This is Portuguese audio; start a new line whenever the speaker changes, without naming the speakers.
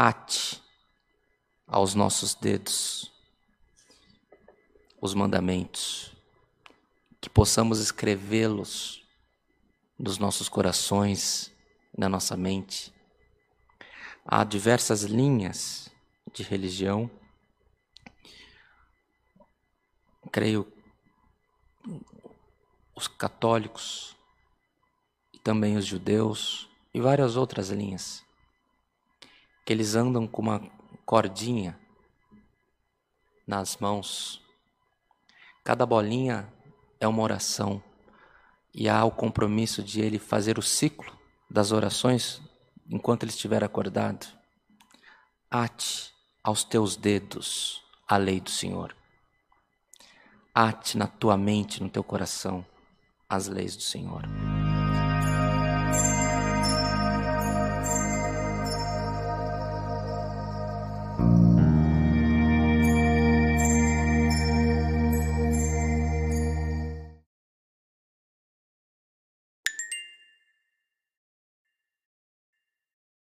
ate aos nossos dedos os mandamentos, que possamos escrevê-los nos nossos corações, na nossa mente. Há diversas linhas de religião. Creio os católicos e também os judeus e várias outras linhas que eles andam com uma cordinha nas mãos. Cada bolinha é uma oração e há o compromisso de ele fazer o ciclo das orações enquanto ele estiver acordado. Ate aos teus dedos a lei do Senhor. Ate na tua mente, no teu coração, as leis do Senhor.